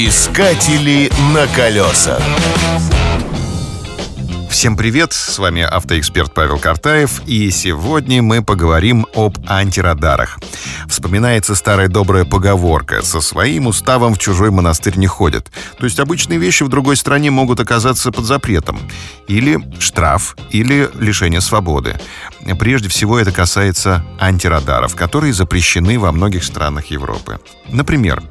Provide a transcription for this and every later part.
Искатели на колесах. Всем привет, с вами автоэксперт Павел Картаев, и сегодня мы поговорим об антирадарах. Вспоминается старая добрая поговорка «со своим уставом в чужой монастырь не ходят». То есть обычные вещи в другой стране могут оказаться под запретом. Или штраф, или лишение свободы. Прежде всего это касается антирадаров, которые запрещены во многих странах Европы. Например,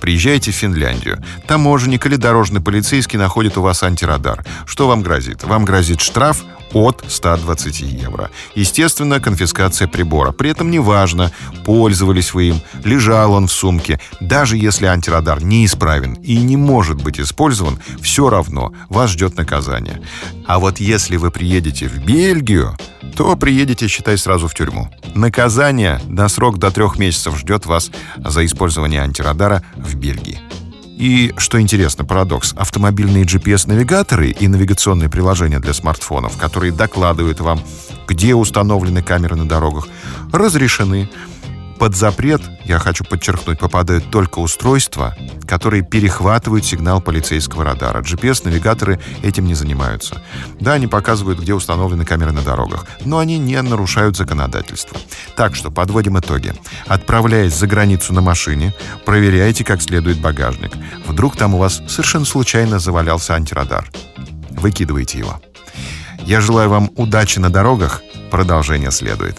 Приезжаете в Финляндию. Таможенник или дорожный полицейский находит у вас антирадар. Что вам грозит? Вам грозит штраф от 120 евро. Естественно, конфискация прибора. При этом неважно, пользовались вы им, лежал он в сумке. Даже если антирадар неисправен и не может быть использован, все равно вас ждет наказание. А вот если вы приедете в Бельгию, то приедете, считай, сразу в тюрьму. Наказание на срок до трех месяцев ждет вас за использование антирадара в Бельгии. И, что интересно, парадокс, автомобильные GPS-навигаторы и навигационные приложения для смартфонов, которые докладывают вам, где установлены камеры на дорогах, разрешены под запрет, я хочу подчеркнуть, попадают только устройства, которые перехватывают сигнал полицейского радара. GPS-навигаторы этим не занимаются. Да, они показывают, где установлены камеры на дорогах, но они не нарушают законодательство. Так что подводим итоги. Отправляясь за границу на машине, проверяйте как следует багажник. Вдруг там у вас совершенно случайно завалялся антирадар. Выкидывайте его. Я желаю вам удачи на дорогах. Продолжение следует.